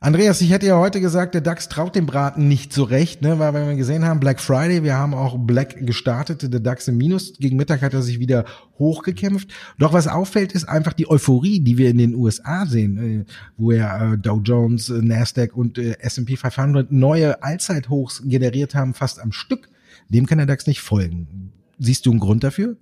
Andreas, ich hätte ja heute gesagt, der DAX traut dem Braten nicht so recht, ne? weil wenn wir gesehen haben, Black Friday, wir haben auch Black gestartet, der DAX im Minus, gegen Mittag hat er sich wieder hochgekämpft. Doch was auffällt, ist einfach die Euphorie, die wir in den USA sehen, äh, wo ja äh, Dow Jones, äh, Nasdaq und S&P 500 neue Allzeithochs generiert haben, fast am Stück. Dem kann der DAX nicht folgen. Siehst du einen Grund dafür?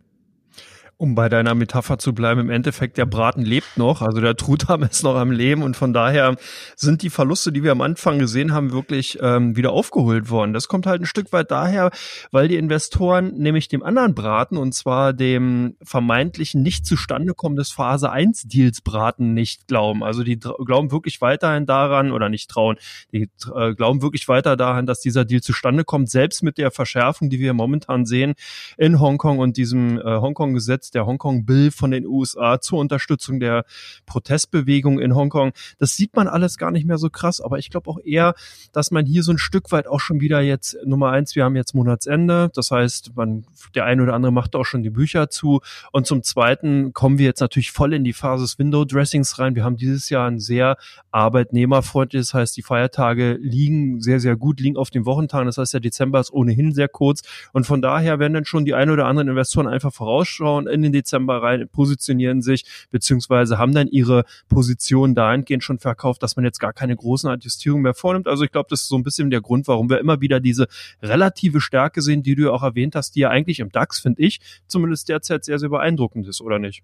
Um bei deiner Metapher zu bleiben, im Endeffekt der Braten lebt noch, also der Truthahn ist noch am Leben und von daher sind die Verluste, die wir am Anfang gesehen haben, wirklich ähm, wieder aufgeholt worden. Das kommt halt ein Stück weit daher, weil die Investoren nämlich dem anderen Braten und zwar dem vermeintlichen nicht zustande kommen des Phase 1 Deals Braten nicht glauben. Also die glauben wirklich weiterhin daran oder nicht trauen, die äh, glauben wirklich weiter daran, dass dieser Deal zustande kommt, selbst mit der Verschärfung, die wir momentan sehen in Hongkong und diesem äh, Hongkong-Gesetz Gesetz, der Hongkong Bill von den USA zur Unterstützung der Protestbewegung in Hongkong. Das sieht man alles gar nicht mehr so krass, aber ich glaube auch eher, dass man hier so ein Stück weit auch schon wieder jetzt Nummer eins, wir haben jetzt Monatsende, das heißt, man der eine oder andere macht auch schon die Bücher zu und zum zweiten kommen wir jetzt natürlich voll in die Phase des Window Dressings rein. Wir haben dieses Jahr ein sehr arbeitnehmerfreundliches, das heißt, die Feiertage liegen sehr sehr gut, liegen auf den Wochentagen, das heißt, der Dezember ist ohnehin sehr kurz und von daher werden dann schon die ein oder anderen Investoren einfach vorausschauen in den Dezember rein, positionieren sich, beziehungsweise haben dann ihre Position dahingehend schon verkauft, dass man jetzt gar keine großen Adjustierungen mehr vornimmt. Also ich glaube, das ist so ein bisschen der Grund, warum wir immer wieder diese relative Stärke sehen, die du ja auch erwähnt hast, die ja eigentlich im DAX, finde ich, zumindest derzeit sehr, sehr beeindruckend ist, oder nicht?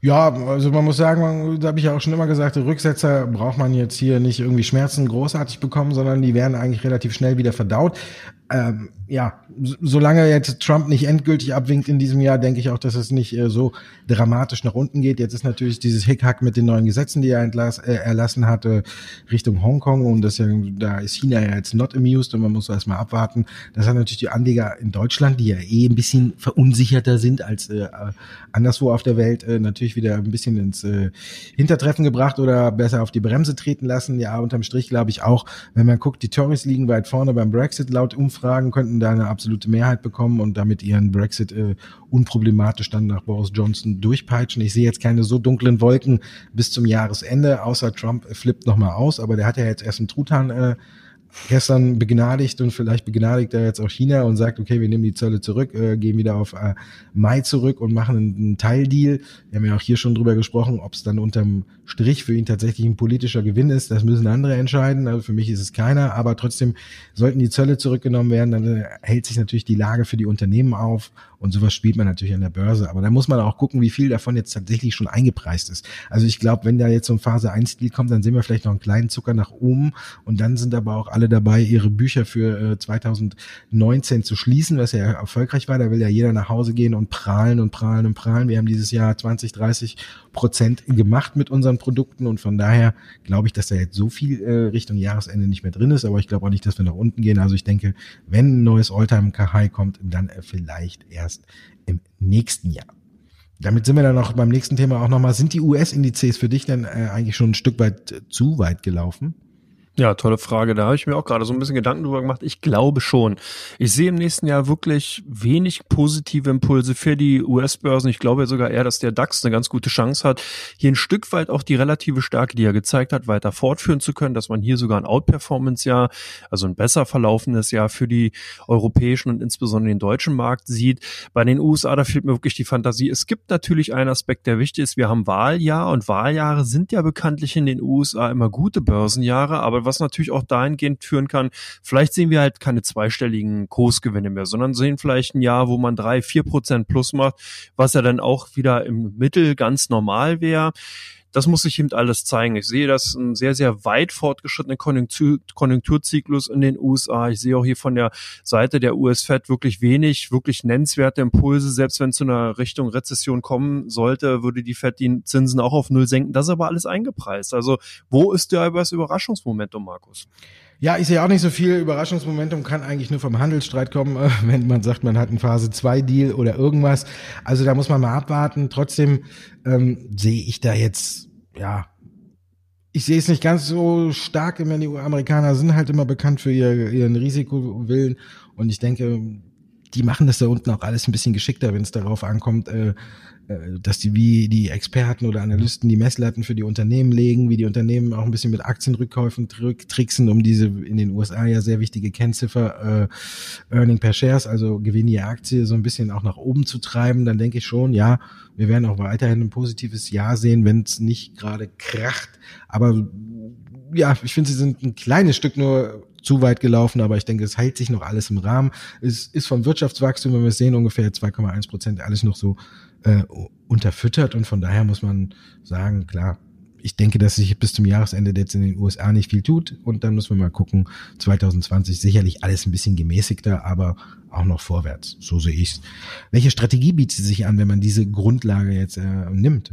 Ja, also man muss sagen, da habe ich ja auch schon immer gesagt, Rücksetzer braucht man jetzt hier nicht irgendwie Schmerzen großartig bekommen, sondern die werden eigentlich relativ schnell wieder verdaut ähm, ja, solange jetzt Trump nicht endgültig abwinkt in diesem Jahr, denke ich auch, dass es nicht äh, so dramatisch nach unten geht. Jetzt ist natürlich dieses Hickhack mit den neuen Gesetzen, die er entlass, äh, erlassen hatte, Richtung Hongkong und das ja, da ist China ja jetzt not amused und man muss erstmal abwarten. Das hat natürlich die Anleger in Deutschland, die ja eh ein bisschen verunsicherter sind als äh, anderswo auf der Welt, äh, natürlich wieder ein bisschen ins äh, Hintertreffen gebracht oder besser auf die Bremse treten lassen. Ja, unterm Strich glaube ich auch, wenn man guckt, die Tories liegen weit vorne beim Brexit laut Umfragen Umfragen könnten da eine absolute Mehrheit bekommen und damit ihren Brexit äh, unproblematisch dann nach Boris Johnson durchpeitschen. Ich sehe jetzt keine so dunklen Wolken bis zum Jahresende, außer Trump flippt nochmal aus, aber der hat ja jetzt erst einen Truthahn äh, gestern begnadigt und vielleicht begnadigt er jetzt auch China und sagt, okay, wir nehmen die Zölle zurück, äh, gehen wieder auf äh, Mai zurück und machen einen, einen Teildeal. Wir haben ja auch hier schon drüber gesprochen, ob es dann unterm Strich für ihn tatsächlich ein politischer Gewinn ist. Das müssen andere entscheiden. Also für mich ist es keiner, aber trotzdem sollten die Zölle zurückgenommen werden, dann äh, hält sich natürlich die Lage für die Unternehmen auf und sowas spielt man natürlich an der Börse. Aber da muss man auch gucken, wie viel davon jetzt tatsächlich schon eingepreist ist. Also ich glaube, wenn da jetzt so ein Phase 1 Deal kommt, dann sehen wir vielleicht noch einen kleinen Zucker nach oben und dann sind aber auch alle dabei, ihre Bücher für äh, 2019 zu schließen, was ja erfolgreich war. Da will ja jeder nach Hause gehen und prahlen und prahlen und prahlen. Wir haben dieses Jahr 20, 30 Prozent gemacht mit unseren Produkten und von daher glaube ich, dass da jetzt so viel äh, Richtung Jahresende nicht mehr drin ist, aber ich glaube auch nicht, dass wir nach unten gehen. Also ich denke, wenn ein neues Alltime High kommt, dann äh, vielleicht erst im nächsten Jahr. Damit sind wir dann noch beim nächsten Thema auch nochmal. Sind die US-Indizes für dich denn äh, eigentlich schon ein Stück weit äh, zu weit gelaufen? Ja, tolle Frage. Da habe ich mir auch gerade so ein bisschen Gedanken drüber gemacht. Ich glaube schon. Ich sehe im nächsten Jahr wirklich wenig positive Impulse für die US-Börsen. Ich glaube sogar eher, dass der DAX eine ganz gute Chance hat, hier ein Stück weit auch die relative Stärke, die er gezeigt hat, weiter fortführen zu können, dass man hier sogar ein Outperformance-Jahr, also ein besser verlaufendes Jahr für die europäischen und insbesondere den deutschen Markt sieht. Bei den USA, da fehlt mir wirklich die Fantasie. Es gibt natürlich einen Aspekt, der wichtig ist. Wir haben Wahljahr und Wahljahre sind ja bekanntlich in den USA immer gute Börsenjahre, aber was natürlich auch dahingehend führen kann, vielleicht sehen wir halt keine zweistelligen Kursgewinne mehr, sondern sehen vielleicht ein Jahr, wo man drei, vier Prozent plus macht, was ja dann auch wieder im Mittel ganz normal wäre das muss sich eben alles zeigen. Ich sehe das ein sehr, sehr weit fortgeschrittenen Konjunktur, Konjunkturzyklus in den USA. Ich sehe auch hier von der Seite der US-Fed wirklich wenig, wirklich nennenswerte Impulse. Selbst wenn es zu einer Richtung Rezession kommen sollte, würde die Fed die Zinsen auch auf Null senken. Das ist aber alles eingepreist. Also wo ist der das Überraschungsmomentum, Markus? Ja, ich sehe auch nicht so viel. Überraschungsmomentum kann eigentlich nur vom Handelsstreit kommen, wenn man sagt, man hat einen Phase 2 Deal oder irgendwas. Also da muss man mal abwarten. Trotzdem ähm, sehe ich da jetzt, ja, ich sehe es nicht ganz so stark. Immer die Amerikaner sind halt immer bekannt für ihr, ihren Risikowillen. Und ich denke, die machen das da unten auch alles ein bisschen geschickter, wenn es darauf ankommt, äh, äh, dass die wie die Experten oder Analysten die Messlatten für die Unternehmen legen, wie die Unternehmen auch ein bisschen mit Aktienrückkäufen tricksen, um diese in den USA ja sehr wichtige Kennziffer äh, Earning per Shares, also Gewinn je Aktie, so ein bisschen auch nach oben zu treiben, dann denke ich schon, ja, wir werden auch weiterhin ein positives Jahr sehen, wenn es nicht gerade kracht. Aber ja, ich finde, sie sind ein kleines Stück nur zu weit gelaufen, aber ich denke, es hält sich noch alles im Rahmen. Es ist vom Wirtschaftswachstum, wenn wir es sehen, ungefähr 2,1 Prozent, alles noch so äh, unterfüttert und von daher muss man sagen, klar, ich denke, dass sich bis zum Jahresende jetzt in den USA nicht viel tut und dann müssen wir mal gucken, 2020 sicherlich alles ein bisschen gemäßigter, aber auch noch vorwärts. So sehe ich's. Welche Strategie bietet sich an, wenn man diese Grundlage jetzt äh, nimmt?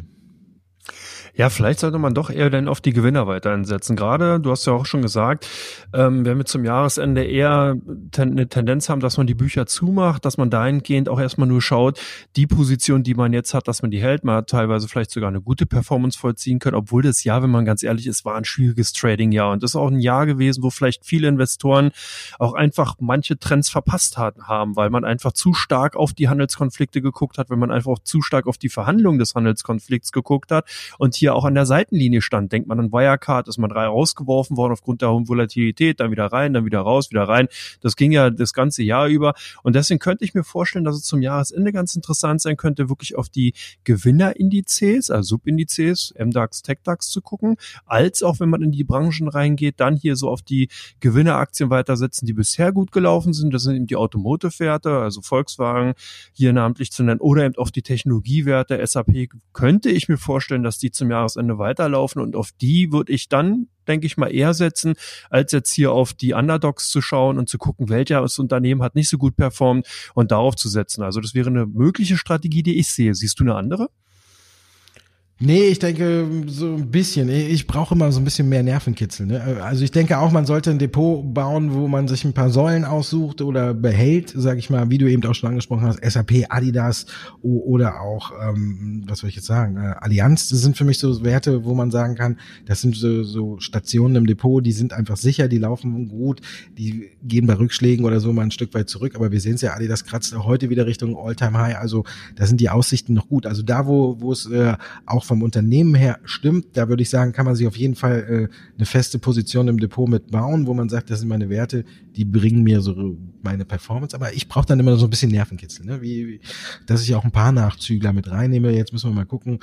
Ja, vielleicht sollte man doch eher dann auf die Gewinner weiter einsetzen. Gerade, du hast ja auch schon gesagt, ähm, wenn wir zum Jahresende eher ten, eine Tendenz haben, dass man die Bücher zumacht, dass man dahingehend auch erstmal nur schaut, die Position, die man jetzt hat, dass man die hält. Man hat teilweise vielleicht sogar eine gute Performance vollziehen können, obwohl das Jahr, wenn man ganz ehrlich ist, war ein schwieriges Trading-Jahr. Und das ist auch ein Jahr gewesen, wo vielleicht viele Investoren auch einfach manche Trends verpasst haben, weil man einfach zu stark auf die Handelskonflikte geguckt hat, wenn man einfach auch zu stark auf die Verhandlung des Handelskonflikts geguckt hat und hier hier auch an der Seitenlinie stand. Denkt man an Wirecard, ist man drei rausgeworfen worden aufgrund der hohen Volatilität, dann wieder rein, dann wieder raus, wieder rein. Das ging ja das ganze Jahr über. Und deswegen könnte ich mir vorstellen, dass es zum Jahresende ganz interessant sein könnte, wirklich auf die Gewinnerindizes, also Subindizes, MDAX, TechDAX zu gucken, als auch wenn man in die Branchen reingeht, dann hier so auf die Gewinneraktien weitersetzen, die bisher gut gelaufen sind. Das sind eben die Automotive-Werte, also Volkswagen hier namentlich zu nennen, oder eben auf die Technologiewerte, SAP könnte ich mir vorstellen, dass die zum Jahresende weiterlaufen und auf die würde ich dann, denke ich mal, eher setzen, als jetzt hier auf die Underdogs zu schauen und zu gucken, welches Unternehmen hat nicht so gut performt und darauf zu setzen. Also das wäre eine mögliche Strategie, die ich sehe. Siehst du eine andere? Nee, ich denke so ein bisschen. Ich brauche immer so ein bisschen mehr Nervenkitzel. Ne? Also ich denke auch, man sollte ein Depot bauen, wo man sich ein paar Säulen aussucht oder behält, sage ich mal, wie du eben auch schon angesprochen hast, SAP, Adidas oder auch, ähm, was soll ich jetzt sagen, äh, Allianz. Das sind für mich so Werte, wo man sagen kann, das sind so, so Stationen im Depot, die sind einfach sicher, die laufen gut, die gehen bei Rückschlägen oder so mal ein Stück weit zurück. Aber wir sehen es ja, Adidas kratzt auch heute wieder Richtung Alltime high Also da sind die Aussichten noch gut. Also da, wo, wo es äh, auch auch vom Unternehmen her stimmt, da würde ich sagen, kann man sich auf jeden Fall äh, eine feste Position im Depot mit bauen, wo man sagt, das sind meine Werte, die bringen mir so meine Performance. Aber ich brauche dann immer so ein bisschen Nervenkitzel, ne? wie, wie dass ich auch ein paar Nachzügler mit reinnehme. Jetzt müssen wir mal gucken,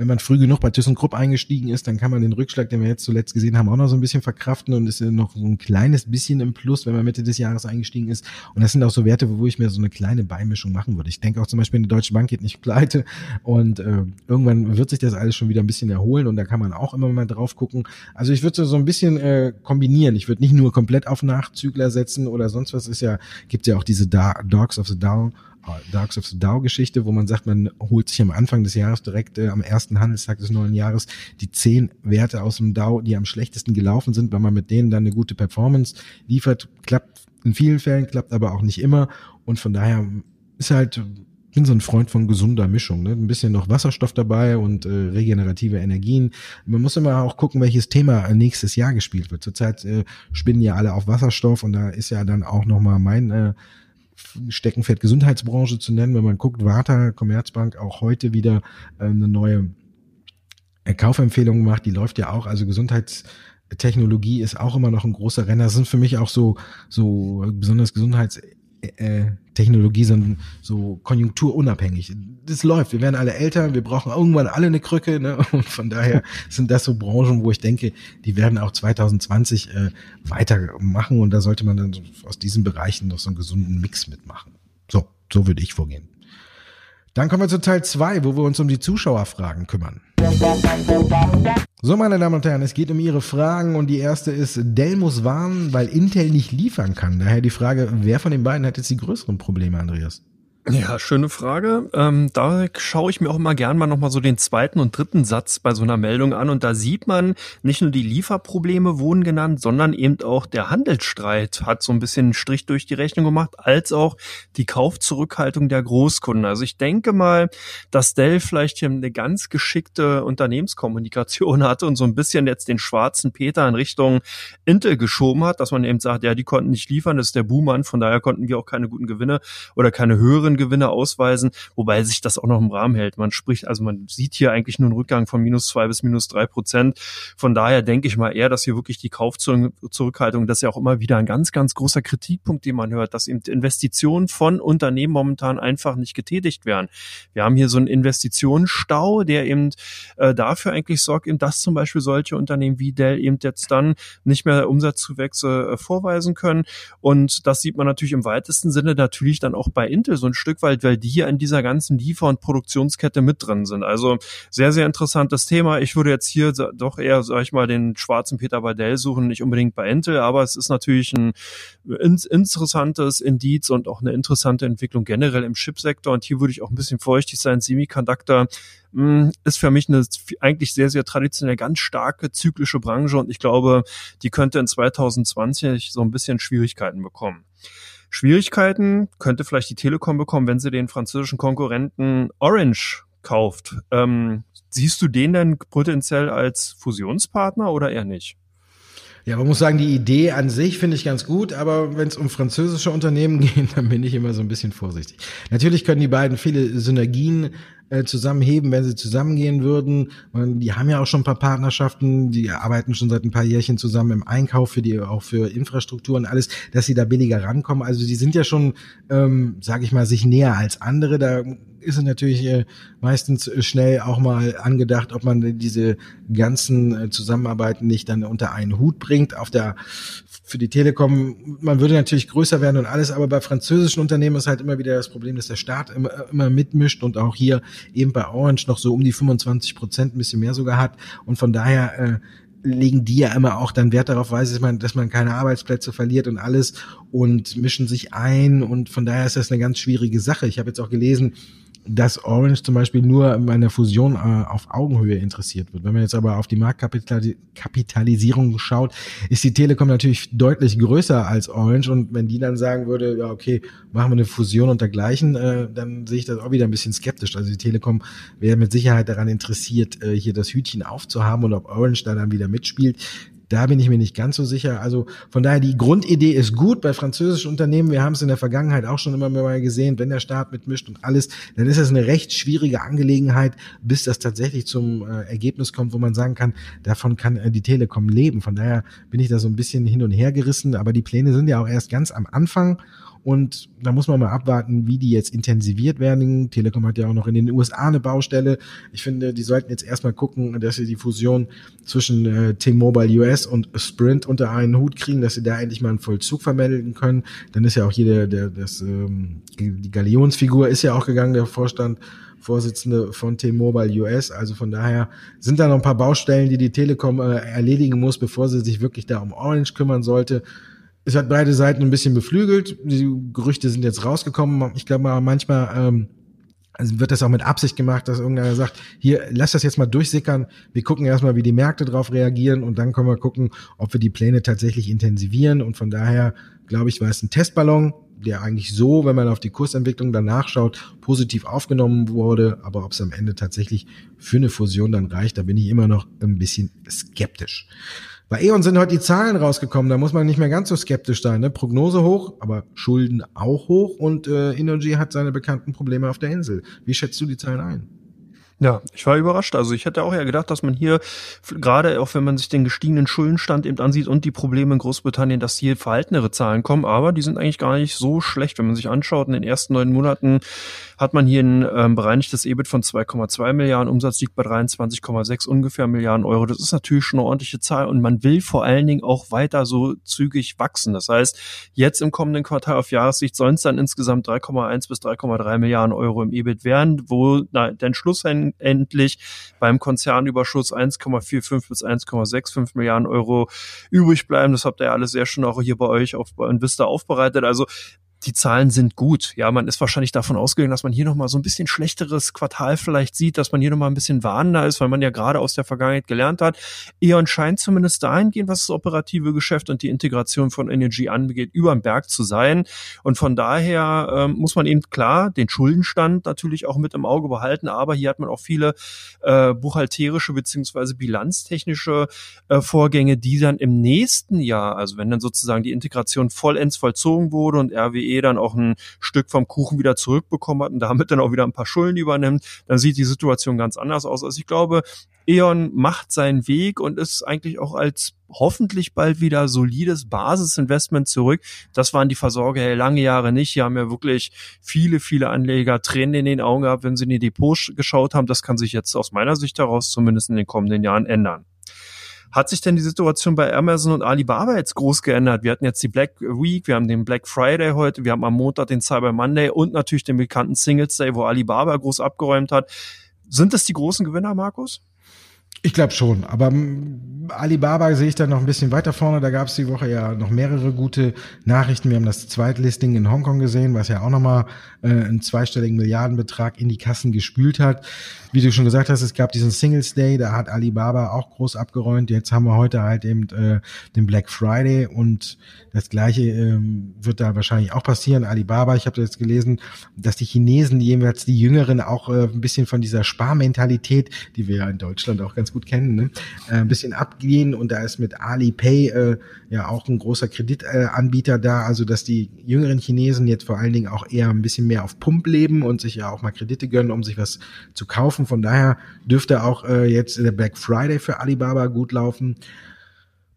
wenn man früh genug bei ThyssenKrupp eingestiegen ist, dann kann man den Rückschlag, den wir jetzt zuletzt gesehen haben, auch noch so ein bisschen verkraften und ist noch so ein kleines bisschen im Plus, wenn man Mitte des Jahres eingestiegen ist. Und das sind auch so Werte, wo ich mir so eine kleine Beimischung machen würde. Ich denke auch zum Beispiel, eine Deutsche Bank geht nicht pleite und äh, irgendwann wird sich das alles schon wieder ein bisschen erholen und da kann man auch immer mal drauf gucken. Also ich würde so ein bisschen äh, kombinieren. Ich würde nicht nur komplett auf Nachzügler setzen oder sonst was. Ist ja, gibt ja auch diese Dogs of the Down Darks of the Dow Geschichte, wo man sagt, man holt sich am Anfang des Jahres direkt äh, am ersten Handelstag des neuen Jahres die zehn Werte aus dem Dow, die am schlechtesten gelaufen sind, weil man mit denen dann eine gute Performance liefert. Klappt in vielen Fällen, klappt aber auch nicht immer. Und von daher ist halt, bin so ein Freund von gesunder Mischung. Ne? Ein bisschen noch Wasserstoff dabei und äh, regenerative Energien. Man muss immer auch gucken, welches Thema nächstes Jahr gespielt wird. Zurzeit äh, spinnen ja alle auf Wasserstoff und da ist ja dann auch nochmal mein äh, Steckenpferd Gesundheitsbranche zu nennen. Wenn man guckt, Warta, Commerzbank auch heute wieder äh, eine neue Kaufempfehlung gemacht. Die läuft ja auch. Also Gesundheitstechnologie ist auch immer noch ein großer Renner. Das sind für mich auch so, so besonders Gesundheits äh, Technologie sind so konjunkturunabhängig. Das läuft. Wir werden alle älter, wir brauchen irgendwann alle eine Krücke. Ne? Und von daher sind das so Branchen, wo ich denke, die werden auch 2020 äh, weitermachen und da sollte man dann aus diesen Bereichen noch so einen gesunden Mix mitmachen. So, so würde ich vorgehen. Dann kommen wir zu Teil zwei, wo wir uns um die Zuschauerfragen kümmern. So, meine Damen und Herren, es geht um Ihre Fragen und die erste ist, Dell muss warnen, weil Intel nicht liefern kann. Daher die Frage, wer von den beiden hat jetzt die größeren Probleme, Andreas? Ja, schöne Frage. Ähm, da schaue ich mir auch immer gern mal nochmal so den zweiten und dritten Satz bei so einer Meldung an. Und da sieht man, nicht nur die Lieferprobleme wurden genannt, sondern eben auch der Handelsstreit hat so ein bisschen einen Strich durch die Rechnung gemacht, als auch die Kaufzurückhaltung der Großkunden. Also ich denke mal, dass Dell vielleicht hier eine ganz geschickte Unternehmenskommunikation hatte und so ein bisschen jetzt den schwarzen Peter in Richtung Intel geschoben hat, dass man eben sagt, ja, die konnten nicht liefern, das ist der Buhmann, von daher konnten wir auch keine guten Gewinne oder keine höheren höheren Gewinne ausweisen, wobei sich das auch noch im Rahmen hält. Man spricht, also man sieht hier eigentlich nur einen Rückgang von minus zwei bis minus drei Prozent. Von daher denke ich mal eher, dass hier wirklich die Kaufzurückhaltung, das ist ja auch immer wieder ein ganz, ganz großer Kritikpunkt, den man hört, dass eben Investitionen von Unternehmen momentan einfach nicht getätigt werden. Wir haben hier so einen Investitionsstau, der eben äh, dafür eigentlich sorgt, eben, dass zum Beispiel solche Unternehmen wie Dell eben jetzt dann nicht mehr Umsatzzuwächse äh, vorweisen können. Und das sieht man natürlich im weitesten Sinne natürlich dann auch bei Intel so ein Stück weit, weil die hier in dieser ganzen Liefer- und Produktionskette mit drin sind. Also sehr, sehr interessantes Thema. Ich würde jetzt hier doch eher, sag ich mal, den schwarzen Peter bei Dell suchen, nicht unbedingt bei Intel, aber es ist natürlich ein interessantes Indiz und auch eine interessante Entwicklung generell im Chipsektor. Und hier würde ich auch ein bisschen feuchtig sein. Semiconductor hm, ist für mich eine eigentlich sehr, sehr traditionell ganz starke zyklische Branche und ich glaube, die könnte in 2020 so ein bisschen Schwierigkeiten bekommen. Schwierigkeiten könnte vielleicht die Telekom bekommen, wenn sie den französischen Konkurrenten Orange kauft. Ähm, siehst du den denn potenziell als Fusionspartner oder eher nicht? Ja, man muss sagen, die Idee an sich finde ich ganz gut, aber wenn es um französische Unternehmen geht, dann bin ich immer so ein bisschen vorsichtig. Natürlich können die beiden viele Synergien äh, zusammenheben, wenn sie zusammengehen würden. Und die haben ja auch schon ein paar Partnerschaften, die arbeiten schon seit ein paar Jährchen zusammen im Einkauf für die, auch für Infrastruktur und alles, dass sie da billiger rankommen. Also die sind ja schon, ähm, sage ich mal, sich näher als andere. Da ist es natürlich äh, meistens äh, schnell auch mal angedacht, ob man diese ganzen äh, Zusammenarbeiten nicht dann unter einen Hut bringt. Auf der für die Telekom, man würde natürlich größer werden und alles, aber bei französischen Unternehmen ist halt immer wieder das Problem, dass der Staat immer, immer mitmischt und auch hier eben bei Orange noch so um die 25 Prozent, ein bisschen mehr sogar hat. Und von daher äh, legen die ja immer auch dann Wert darauf, weiß ich, dass man keine Arbeitsplätze verliert und alles und mischen sich ein und von daher ist das eine ganz schwierige Sache. Ich habe jetzt auch gelesen, dass Orange zum Beispiel nur bei einer Fusion äh, auf Augenhöhe interessiert wird. Wenn man jetzt aber auf die Marktkapitalisierung schaut, ist die Telekom natürlich deutlich größer als Orange und wenn die dann sagen würde, ja okay, machen wir eine Fusion und dergleichen, äh, dann sehe ich das auch wieder ein bisschen skeptisch. Also die Telekom wäre mit Sicherheit daran interessiert, äh, hier das Hütchen aufzuhaben und ob Orange da dann wieder mitspielt. Da bin ich mir nicht ganz so sicher. Also von daher, die Grundidee ist gut bei französischen Unternehmen. Wir haben es in der Vergangenheit auch schon immer mal gesehen, wenn der Staat mitmischt und alles, dann ist das eine recht schwierige Angelegenheit, bis das tatsächlich zum äh, Ergebnis kommt, wo man sagen kann, davon kann äh, die Telekom leben. Von daher bin ich da so ein bisschen hin und her gerissen. Aber die Pläne sind ja auch erst ganz am Anfang. Und da muss man mal abwarten, wie die jetzt intensiviert werden. Telekom hat ja auch noch in den USA eine Baustelle. Ich finde, die sollten jetzt erstmal gucken, dass sie die Fusion zwischen äh, T-Mobile US und Sprint unter einen Hut kriegen, dass sie da endlich mal einen Vollzug vermelden können. Dann ist ja auch jeder, der, das, ähm, die Galionsfigur ist ja auch gegangen, der Vorstand. Vorsitzende von T-Mobile US. Also von daher sind da noch ein paar Baustellen, die die Telekom äh, erledigen muss, bevor sie sich wirklich da um Orange kümmern sollte es hat beide Seiten ein bisschen beflügelt. Die Gerüchte sind jetzt rausgekommen. Ich glaube manchmal ähm, also wird das auch mit Absicht gemacht, dass irgendeiner sagt, hier, lass das jetzt mal durchsickern. Wir gucken erstmal, wie die Märkte darauf reagieren und dann können wir gucken, ob wir die Pläne tatsächlich intensivieren. Und von daher, glaube ich, war es ein Testballon, der eigentlich so, wenn man auf die Kursentwicklung danach schaut, positiv aufgenommen wurde. Aber ob es am Ende tatsächlich für eine Fusion dann reicht, da bin ich immer noch ein bisschen skeptisch. Bei E.ON sind heute die Zahlen rausgekommen, da muss man nicht mehr ganz so skeptisch sein. Ne? Prognose hoch, aber Schulden auch hoch und äh, Energy hat seine bekannten Probleme auf der Insel. Wie schätzt du die Zahlen ein? Ja, ich war überrascht. Also ich hätte auch ja gedacht, dass man hier, gerade auch wenn man sich den gestiegenen Schuldenstand eben ansieht und die Probleme in Großbritannien, dass hier verhaltenere Zahlen kommen, aber die sind eigentlich gar nicht so schlecht, wenn man sich anschaut. In den ersten neun Monaten hat man hier ein ähm, bereinigtes EBIT von 2,2 Milliarden, Umsatz liegt bei 23,6 ungefähr Milliarden Euro. Das ist natürlich schon eine ordentliche Zahl und man will vor allen Dingen auch weiter so zügig wachsen. Das heißt, jetzt im kommenden Quartal auf Jahressicht sollen es dann insgesamt 3,1 bis 3,3 Milliarden Euro im EBIT werden, wo na, den Schluss endlich beim Konzernüberschuss 1,45 bis 1,65 Milliarden Euro übrig bleiben. Das habt ihr ja alles sehr schön auch hier bei euch auf, in Vista aufbereitet. Also die Zahlen sind gut. Ja, man ist wahrscheinlich davon ausgegangen, dass man hier nochmal so ein bisschen schlechteres Quartal vielleicht sieht, dass man hier nochmal ein bisschen warnender ist, weil man ja gerade aus der Vergangenheit gelernt hat. E.ON scheint zumindest dahingehend, was das operative Geschäft und die Integration von Energy angeht, über den Berg zu sein. Und von daher ähm, muss man eben klar den Schuldenstand natürlich auch mit im Auge behalten, aber hier hat man auch viele äh, buchhalterische beziehungsweise bilanztechnische äh, Vorgänge, die dann im nächsten Jahr, also wenn dann sozusagen die Integration vollends vollzogen wurde und RWE dann auch ein Stück vom Kuchen wieder zurückbekommen hat und damit dann auch wieder ein paar Schulden übernimmt, dann sieht die Situation ganz anders aus. Also ich glaube, E.ON macht seinen Weg und ist eigentlich auch als hoffentlich bald wieder solides Basisinvestment zurück. Das waren die Versorger ja lange Jahre nicht. Die haben ja wirklich viele, viele Anleger Tränen in den Augen gehabt, wenn sie in die Depots geschaut haben. Das kann sich jetzt aus meiner Sicht heraus zumindest in den kommenden Jahren ändern. Hat sich denn die Situation bei Amazon und Alibaba jetzt groß geändert? Wir hatten jetzt die Black Week, wir haben den Black Friday heute, wir haben am Montag den Cyber Monday und natürlich den bekannten Singles Day, wo Alibaba groß abgeräumt hat. Sind das die großen Gewinner, Markus? Ich glaube schon, aber Alibaba sehe ich dann noch ein bisschen weiter vorne. Da gab es die Woche ja noch mehrere gute Nachrichten. Wir haben das Zweitlisting in Hongkong gesehen, was ja auch nochmal äh, einen zweistelligen Milliardenbetrag in die Kassen gespült hat. Wie du schon gesagt hast, es gab diesen Singles Day, da hat Alibaba auch groß abgeräumt. Jetzt haben wir heute halt eben äh, den Black Friday und das gleiche ähm, wird da wahrscheinlich auch passieren. Alibaba, ich habe jetzt gelesen, dass die Chinesen, jeweils die Jüngeren, auch äh, ein bisschen von dieser Sparmentalität, die wir ja in Deutschland auch ganz gut kennen, ne, äh, ein bisschen abgehen. Und da ist mit Alipay äh, ja auch ein großer Kreditanbieter da. Also dass die jüngeren Chinesen jetzt vor allen Dingen auch eher ein bisschen mehr auf Pump leben und sich ja auch mal Kredite gönnen, um sich was zu kaufen. Von daher dürfte auch äh, jetzt der Black Friday für Alibaba gut laufen.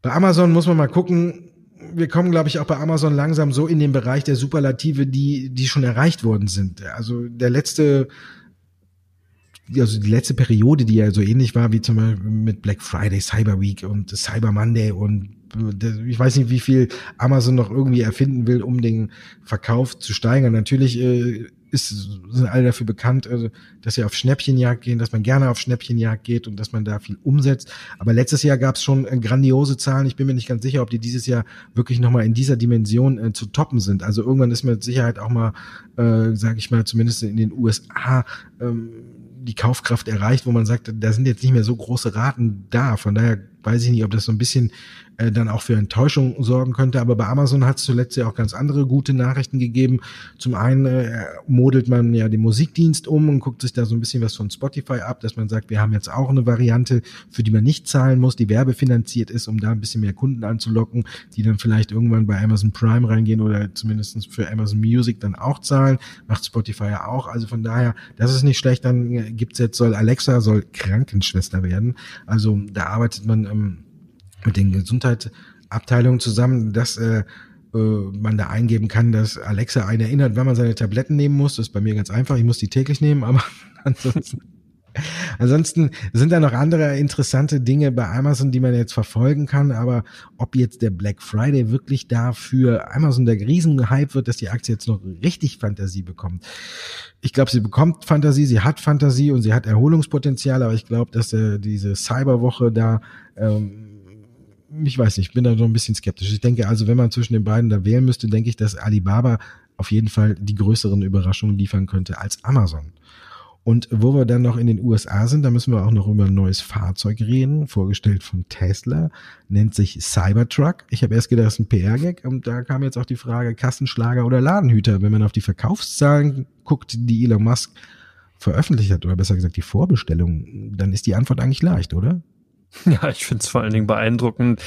Bei Amazon muss man mal gucken, wir kommen, glaube ich, auch bei Amazon langsam so in den Bereich der Superlative, die, die schon erreicht worden sind. Also der letzte, also die letzte Periode, die ja so ähnlich war wie zum Beispiel mit Black Friday, Cyber Week und Cyber Monday und ich weiß nicht, wie viel Amazon noch irgendwie erfinden will, um den Verkauf zu steigern. Natürlich äh, ist, sind alle dafür bekannt, also, dass sie auf Schnäppchenjagd gehen, dass man gerne auf Schnäppchenjagd geht und dass man da viel umsetzt. Aber letztes Jahr gab es schon äh, grandiose Zahlen. Ich bin mir nicht ganz sicher, ob die dieses Jahr wirklich nochmal in dieser Dimension äh, zu toppen sind. Also irgendwann ist mit Sicherheit auch mal, äh, sage ich mal, zumindest in den USA ähm, die Kaufkraft erreicht, wo man sagt, da sind jetzt nicht mehr so große Raten da. Von daher weiß ich nicht, ob das so ein bisschen äh, dann auch für Enttäuschung sorgen könnte. Aber bei Amazon hat es zuletzt ja auch ganz andere gute Nachrichten gegeben. Zum einen äh, modelt man ja den Musikdienst um und guckt sich da so ein bisschen was von Spotify ab, dass man sagt, wir haben jetzt auch eine Variante, für die man nicht zahlen muss, die werbefinanziert ist, um da ein bisschen mehr Kunden anzulocken, die dann vielleicht irgendwann bei Amazon Prime reingehen oder zumindestens für Amazon Music dann auch zahlen. Macht Spotify ja auch. Also von daher, das ist nicht schlecht. Dann äh, gibt's jetzt, soll Alexa soll Krankenschwester werden. Also da arbeitet man ähm, mit den Gesundheitsabteilungen zusammen, dass äh, äh, man da eingeben kann, dass Alexa einen erinnert, wenn man seine Tabletten nehmen muss. Das ist bei mir ganz einfach. Ich muss die täglich nehmen, aber ansonsten Ansonsten sind da noch andere interessante Dinge bei Amazon, die man jetzt verfolgen kann. Aber ob jetzt der Black Friday wirklich dafür Amazon der Riesenhype wird, dass die Aktie jetzt noch richtig Fantasie bekommt. Ich glaube, sie bekommt Fantasie, sie hat Fantasie und sie hat Erholungspotenzial. Aber ich glaube, dass äh, diese Cyberwoche da ähm, ich weiß nicht, ich bin da so ein bisschen skeptisch. Ich denke also, wenn man zwischen den beiden da wählen müsste, denke ich, dass Alibaba auf jeden Fall die größeren Überraschungen liefern könnte als Amazon. Und wo wir dann noch in den USA sind, da müssen wir auch noch über ein neues Fahrzeug reden, vorgestellt von Tesla, nennt sich Cybertruck. Ich habe erst gedacht, das ist ein PR-Gag und da kam jetzt auch die Frage Kassenschlager oder Ladenhüter. Wenn man auf die Verkaufszahlen guckt, die Elon Musk veröffentlicht hat, oder besser gesagt die Vorbestellung, dann ist die Antwort eigentlich leicht, oder? Ja, ich finde es vor allen Dingen beeindruckend,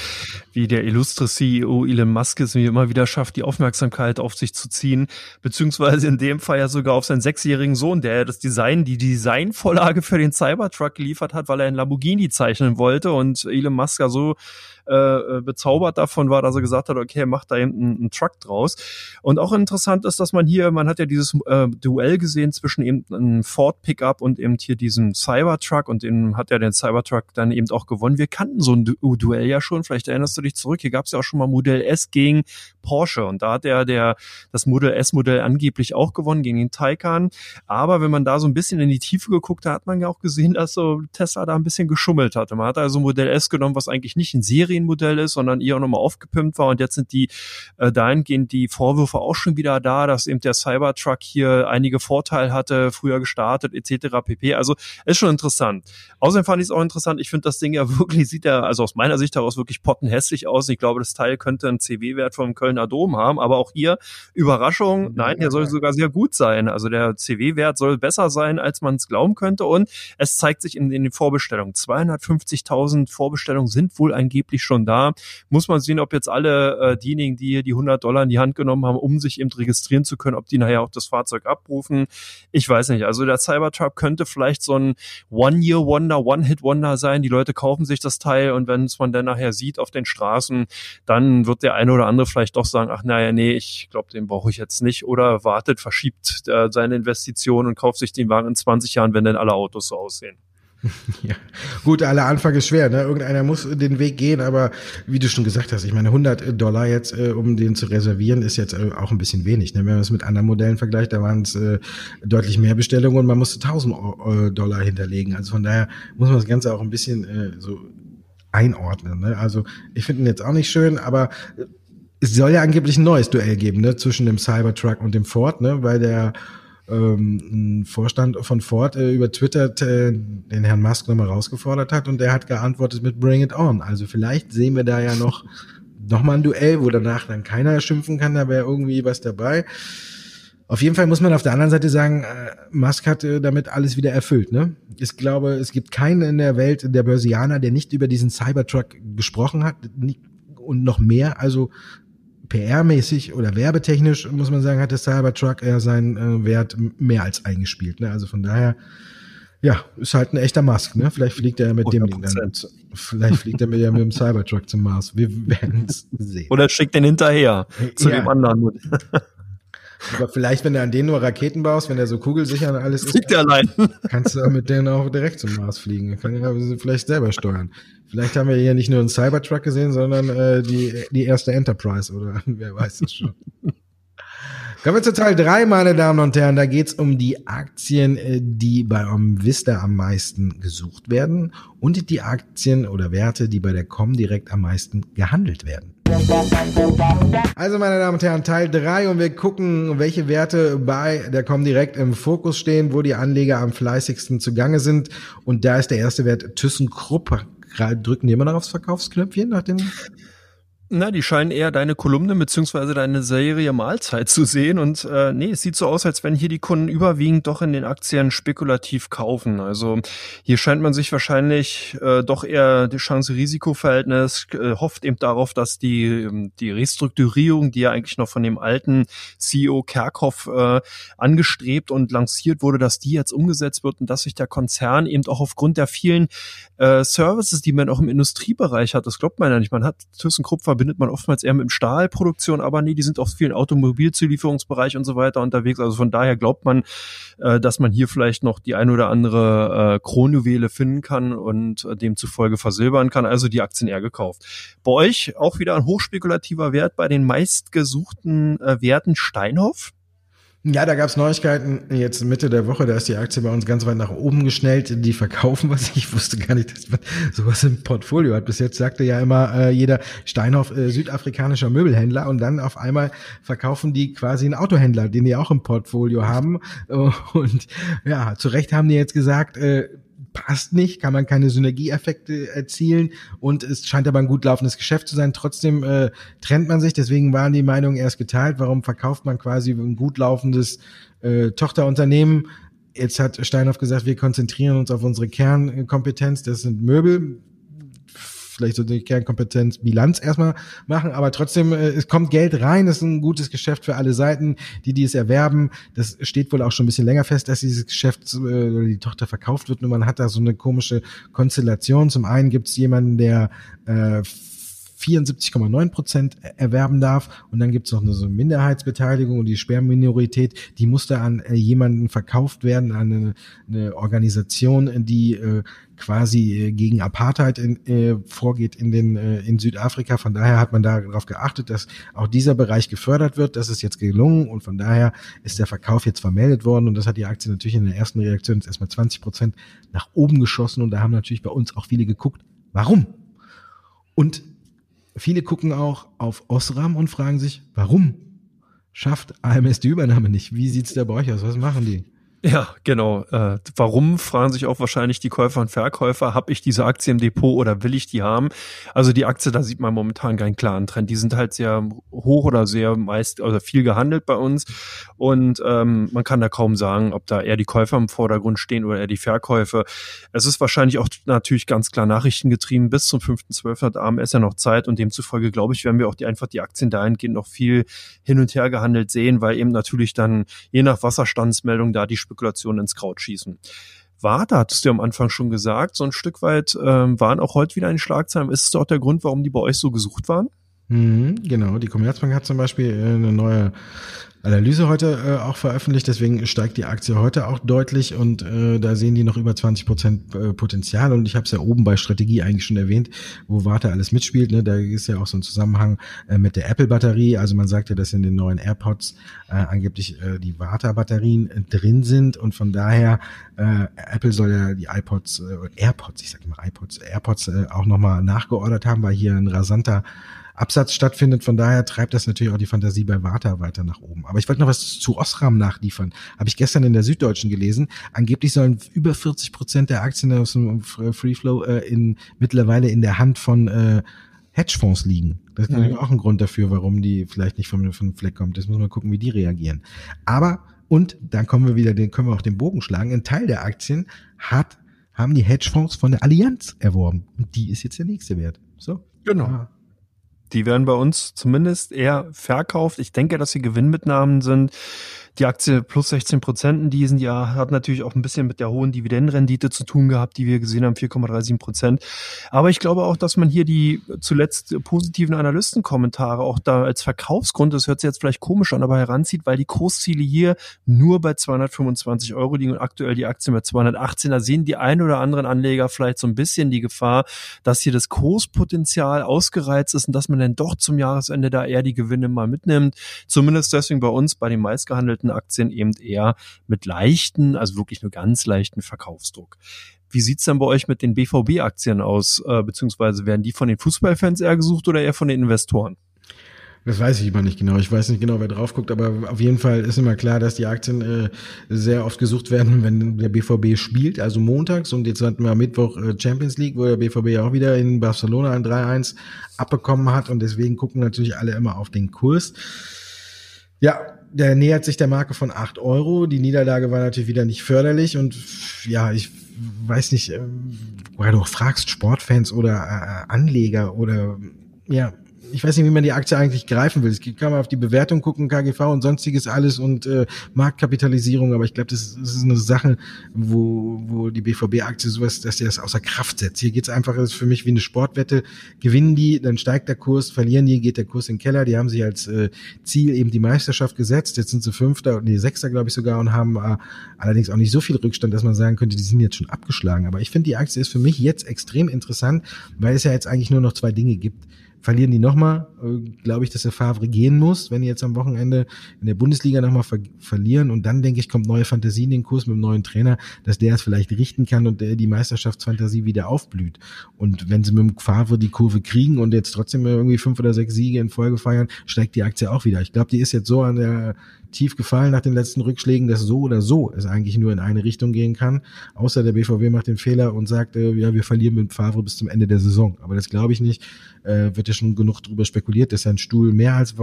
wie der illustre CEO Elon Musk es wie immer wieder schafft, die Aufmerksamkeit auf sich zu ziehen, beziehungsweise in dem Fall ja sogar auf seinen sechsjährigen Sohn, der das Design, die Designvorlage für den Cybertruck geliefert hat, weil er einen Lamborghini zeichnen wollte und Elon Musk ja so äh, äh, bezaubert davon war, dass er gesagt hat, okay, macht da eben einen, einen Truck draus. Und auch interessant ist, dass man hier, man hat ja dieses äh, Duell gesehen zwischen eben einem Ford Pickup und eben hier diesem Cybertruck und den hat ja den Cybertruck dann eben auch gewonnen. Wir kannten so ein du Duell ja schon, vielleicht erinnerst du dich zurück, hier gab es ja auch schon mal Modell S gegen Porsche und da hat er der das Modell S Modell angeblich auch gewonnen gegen den Taycan. Aber wenn man da so ein bisschen in die Tiefe geguckt hat, hat man ja auch gesehen, dass so Tesla da ein bisschen geschummelt hatte. Man hat also Modell S genommen, was eigentlich nicht in Serie Serienmodell ist, sondern eher nochmal aufgepimpt war und jetzt sind die äh, dahingehend die Vorwürfe auch schon wieder da, dass eben der Cybertruck hier einige Vorteile hatte, früher gestartet etc. pp. Also ist schon interessant. Außerdem fand ich es auch interessant, ich finde das Ding ja wirklich, sieht ja also aus meiner Sicht heraus wirklich pottenhässlich aus. Ich glaube, das Teil könnte einen CW-Wert vom Kölner Dom haben, aber auch hier Überraschung, nein, der soll sogar sehr gut sein. Also der CW-Wert soll besser sein, als man es glauben könnte und es zeigt sich in, in den Vorbestellungen. 250.000 Vorbestellungen sind wohl angeblich schon da. Muss man sehen, ob jetzt alle äh, diejenigen, die die 100 Dollar in die Hand genommen haben, um sich eben registrieren zu können, ob die nachher auch das Fahrzeug abrufen. Ich weiß nicht. Also der Cybertruck könnte vielleicht so ein One-Year-Wonder, One-Hit-Wonder sein. Die Leute kaufen sich das Teil und wenn es man dann nachher sieht auf den Straßen, dann wird der eine oder andere vielleicht doch sagen, ach naja, nee, ich glaube, den brauche ich jetzt nicht oder wartet, verschiebt äh, seine Investition und kauft sich den Wagen in 20 Jahren, wenn dann alle Autos so aussehen. Ja, gut, aller Anfang ist schwer, ne? Irgendeiner muss den Weg gehen, aber wie du schon gesagt hast, ich meine, 100 Dollar jetzt, äh, um den zu reservieren, ist jetzt äh, auch ein bisschen wenig. Ne? Wenn man es mit anderen Modellen vergleicht, da waren es äh, deutlich mehr Bestellungen und man musste 1000 äh, Dollar hinterlegen. Also von daher muss man das Ganze auch ein bisschen äh, so einordnen. Ne? Also ich finde ihn jetzt auch nicht schön, aber es soll ja angeblich ein neues Duell geben, ne? Zwischen dem Cybertruck und dem Ford, ne? Weil der ähm, ein Vorstand von Ford äh, über Twitter äh, den Herrn Musk nochmal rausgefordert hat und der hat geantwortet mit Bring it on. Also vielleicht sehen wir da ja noch, noch mal ein Duell, wo danach dann keiner schimpfen kann, da wäre irgendwie was dabei. Auf jeden Fall muss man auf der anderen Seite sagen, äh, Musk hat äh, damit alles wieder erfüllt. Ne? Ich glaube, es gibt keinen in der Welt, der Börsianer, der nicht über diesen Cybertruck gesprochen hat und noch mehr. Also PR-mäßig oder werbetechnisch, muss man sagen, hat der Cybertruck eher seinen äh, Wert mehr als eingespielt. Ne? Also von daher, ja, ist halt ein echter Musk. Ne? Vielleicht fliegt er mit 100%. dem Ding dann. Vielleicht fliegt er mit, ja, mit dem Cybertruck zum Mars. Wir werden es sehen. Oder schickt den hinterher zu ja. dem anderen. Aber vielleicht, wenn du an den nur Raketen baust, wenn der so kugelsicher und alles Fliegt ist, allein. kannst du mit denen auch direkt zum Mars fliegen. Kann ja vielleicht selber steuern. Vielleicht haben wir hier nicht nur einen Cybertruck gesehen, sondern äh, die, die erste Enterprise oder wer weiß es schon. Kommen wir zu Teil drei, meine Damen und Herren. Da geht's um die Aktien, äh, die bei Vista am meisten gesucht werden und die Aktien oder Werte, die bei der Comdirect am meisten gehandelt werden. Also, meine Damen und Herren, Teil drei und wir gucken, welche Werte bei der Comdirect im Fokus stehen, wo die Anleger am fleißigsten zugange sind. Und da ist der erste Wert ThyssenKrupp. Drücken die immer noch aufs Verkaufsknöpfchen nach den na, die scheinen eher deine Kolumne beziehungsweise deine Serie Mahlzeit zu sehen. Und äh, nee, es sieht so aus, als wenn hier die Kunden überwiegend doch in den Aktien spekulativ kaufen. Also hier scheint man sich wahrscheinlich äh, doch eher die Chance-Risiko-Verhältnis, äh, hofft eben darauf, dass die, ähm, die Restrukturierung, die ja eigentlich noch von dem alten CEO Kerkhoff äh, angestrebt und lanciert wurde, dass die jetzt umgesetzt wird und dass sich der Konzern eben auch aufgrund der vielen äh, Services, die man auch im Industriebereich hat, das glaubt man ja nicht. Man hat ThyssenKrupp verbindet man oftmals eher mit Stahlproduktion, aber nee, die sind auf vielen Automobilzulieferungsbereich und so weiter unterwegs. Also von daher glaubt man, äh, dass man hier vielleicht noch die ein oder andere äh, Kronjuwele finden kann und äh, demzufolge versilbern kann. Also die Aktien eher gekauft. Bei euch auch wieder ein hochspekulativer Wert bei den meistgesuchten äh, Werten Steinhoff. Ja, da gab's Neuigkeiten jetzt Mitte der Woche, da ist die Aktie bei uns ganz weit nach oben geschnellt. Die verkaufen was. Ich wusste gar nicht, dass man sowas im Portfolio hat. Bis jetzt sagte ja immer äh, jeder Steinhoff äh, südafrikanischer Möbelhändler und dann auf einmal verkaufen die quasi einen Autohändler, den die auch im Portfolio haben. Und ja, zu Recht haben die jetzt gesagt, äh, passt nicht, kann man keine Synergieeffekte erzielen und es scheint aber ein gut laufendes Geschäft zu sein. Trotzdem äh, trennt man sich, deswegen waren die Meinungen erst geteilt. Warum verkauft man quasi ein gut laufendes äh, Tochterunternehmen? Jetzt hat Steinhoff gesagt, wir konzentrieren uns auf unsere Kernkompetenz, das sind Möbel vielleicht so die Kernkompetenz Bilanz erstmal machen, aber trotzdem, äh, es kommt Geld rein, das ist ein gutes Geschäft für alle Seiten, die, die es erwerben. Das steht wohl auch schon ein bisschen länger fest, dass dieses Geschäft äh, oder die Tochter verkauft wird. Nur man hat da so eine komische Konstellation. Zum einen gibt es jemanden, der äh, 74,9 Prozent erwerben darf. Und dann gibt es noch eine so Minderheitsbeteiligung und die Sperrminorität, die musste an äh, jemanden verkauft werden, an eine, eine Organisation, die äh, quasi äh, gegen Apartheid in, äh, vorgeht in den äh, in Südafrika. Von daher hat man darauf geachtet, dass auch dieser Bereich gefördert wird. Das ist jetzt gelungen und von daher ist der Verkauf jetzt vermeldet worden und das hat die Aktie natürlich in der ersten Reaktion jetzt erstmal 20 Prozent nach oben geschossen und da haben natürlich bei uns auch viele geguckt, warum? Und viele gucken auch auf Osram und fragen sich, warum schafft AMS die Übernahme nicht? Wie sieht's da bei euch aus? Was machen die? Ja, genau. Äh, warum, fragen sich auch wahrscheinlich die Käufer und Verkäufer, habe ich diese Aktie im Depot oder will ich die haben? Also die Aktie, da sieht man momentan keinen klaren Trend. Die sind halt sehr hoch oder sehr meist oder viel gehandelt bei uns und ähm, man kann da kaum sagen, ob da eher die Käufer im Vordergrund stehen oder eher die Verkäufer. Es ist wahrscheinlich auch natürlich ganz klar nachrichtengetrieben. Bis zum 5.12. hat AMS ja noch Zeit und demzufolge, glaube ich, werden wir auch die, einfach die Aktien dahingehend noch viel hin und her gehandelt sehen, weil eben natürlich dann je nach Wasserstandsmeldung da die Spekulationen ins Kraut schießen. Warta, hattest du ja am Anfang schon gesagt, so ein Stück weit ähm, waren auch heute wieder in Schlagzeilen. Ist es doch der Grund, warum die bei euch so gesucht waren? Mhm, genau, die Commerzbank hat zum Beispiel äh, eine neue Analyse heute äh, auch veröffentlicht, deswegen steigt die Aktie heute auch deutlich und äh, da sehen die noch über 20 Prozent äh, Potenzial und ich habe es ja oben bei Strategie eigentlich schon erwähnt, wo Warte alles mitspielt. Ne? Da ist ja auch so ein Zusammenhang äh, mit der Apple-Batterie. Also man sagt ja, dass in den neuen AirPods äh, angeblich äh, die Warta-Batterien äh, drin sind und von daher äh, Apple soll ja die iPods, äh, AirPods, ich sage immer iPods, AirPods äh, auch nochmal nachgeordert haben, weil hier ein rasanter Absatz stattfindet. Von daher treibt das natürlich auch die Fantasie bei Warta weiter nach oben. Aber ich wollte noch was zu Osram nachliefern. Habe ich gestern in der Süddeutschen gelesen. Angeblich sollen über 40 Prozent der Aktien aus dem Free Flow äh, in, mittlerweile in der Hand von äh, Hedgefonds liegen. Das ist natürlich mhm. auch ein Grund dafür, warum die vielleicht nicht vom, vom Fleck kommt. Das muss man gucken, wie die reagieren. Aber, und dann kommen wir wieder, den können wir auch den Bogen schlagen. Ein Teil der Aktien hat, haben die Hedgefonds von der Allianz erworben. Und die ist jetzt der nächste Wert. So. Genau. Ja. Die werden bei uns zumindest eher verkauft. Ich denke, dass sie Gewinnmitnahmen sind. Die Aktie plus 16 Prozent in diesem Jahr hat natürlich auch ein bisschen mit der hohen Dividendenrendite zu tun gehabt, die wir gesehen haben, 4,37 Prozent. Aber ich glaube auch, dass man hier die zuletzt positiven Analystenkommentare auch da als Verkaufsgrund, das hört sich jetzt vielleicht komisch an, aber heranzieht, weil die Kursziele hier nur bei 225 Euro liegen und aktuell die Aktie bei 218. Da sehen die ein oder anderen Anleger vielleicht so ein bisschen die Gefahr, dass hier das Kurspotenzial ausgereizt ist und dass man dann doch zum Jahresende da eher die Gewinne mal mitnimmt. Zumindest deswegen bei uns, bei den meistgehandelten gehandelten Aktien eben eher mit leichten, also wirklich nur ganz leichten Verkaufsdruck. Wie sieht's denn bei euch mit den BVB-Aktien aus? Äh, beziehungsweise werden die von den Fußballfans eher gesucht oder eher von den Investoren? Das weiß ich immer nicht genau. Ich weiß nicht genau, wer drauf guckt, aber auf jeden Fall ist immer klar, dass die Aktien äh, sehr oft gesucht werden, wenn der BVB spielt, also montags und jetzt hatten wir am Mittwoch äh, Champions League, wo der BVB auch wieder in Barcelona ein 3-1 abbekommen hat und deswegen gucken natürlich alle immer auf den Kurs. Ja, der nähert sich der Marke von acht Euro. Die Niederlage war natürlich wieder nicht förderlich und ja, ich weiß nicht, äh, woher du auch fragst, Sportfans oder äh, Anleger oder ja, ich weiß nicht, wie man die Aktie eigentlich greifen will. Es kann man auf die Bewertung gucken, KGV und sonstiges alles und äh, Marktkapitalisierung, aber ich glaube, das, das, ist eine Sache, wo, wo die BVB-Aktie sowas, dass die das außer Kraft setzt. Hier geht's einfach, das ist für mich wie eine Sportwette. Gewinnen die, dann steigt der Kurs, verlieren die, geht der Kurs in den Keller. Die haben sich als äh, Ziel eben die Meisterschaft gesetzt. Jetzt sind sie Fünfter, nee, Sechster, glaube ich sogar, und haben äh, allerdings auch nicht so viel Rückstand, dass man sagen könnte, die sind jetzt schon abgeschlagen. Aber ich finde, die Aktie ist für mich jetzt extrem interessant, weil es ja jetzt eigentlich nur noch zwei Dinge gibt verlieren die nochmal, äh, glaube ich, dass der Favre gehen muss, wenn die jetzt am Wochenende in der Bundesliga nochmal ver verlieren. Und dann, denke ich, kommt neue Fantasie in den Kurs mit dem neuen Trainer, dass der es vielleicht richten kann und der die Meisterschaftsfantasie wieder aufblüht. Und wenn sie mit dem Favre die Kurve kriegen und jetzt trotzdem irgendwie fünf oder sechs Siege in Folge feiern, steigt die Aktie auch wieder. Ich glaube, die ist jetzt so an der tief gefallen nach den letzten Rückschlägen, dass so oder so es eigentlich nur in eine Richtung gehen kann. Außer der BVW macht den Fehler und sagt, äh, ja, wir verlieren mit Favre bis zum Ende der Saison. Aber das glaube ich nicht. Äh, wird ja schon genug drüber spekuliert, dass sein Stuhl mehr als äh,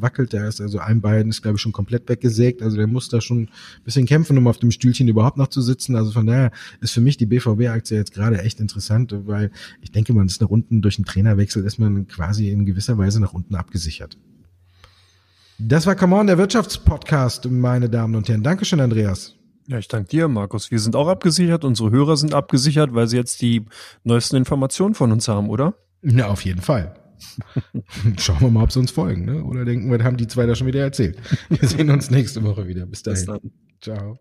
wackelt. Der ist also ein Bein ist, glaube ich, schon komplett weggesägt. Also der muss da schon ein bisschen kämpfen, um auf dem Stühlchen überhaupt noch zu sitzen. Also von daher ist für mich die BVB-Aktie jetzt gerade echt interessant, weil ich denke, man ist nach unten durch einen Trainerwechsel ist man quasi in gewisser Weise nach unten abgesichert. Das war Come On, der Wirtschaftspodcast, meine Damen und Herren. Dankeschön, Andreas. Ja, ich danke dir, Markus. Wir sind auch abgesichert, unsere Hörer sind abgesichert, weil sie jetzt die neuesten Informationen von uns haben, oder? Ja, auf jeden Fall. Schauen wir mal, ob sie uns folgen, ne? Oder denken wir, haben die zwei da schon wieder erzählt. Wir sehen uns nächste Woche wieder. Bis dahin. Bis dann. Ciao.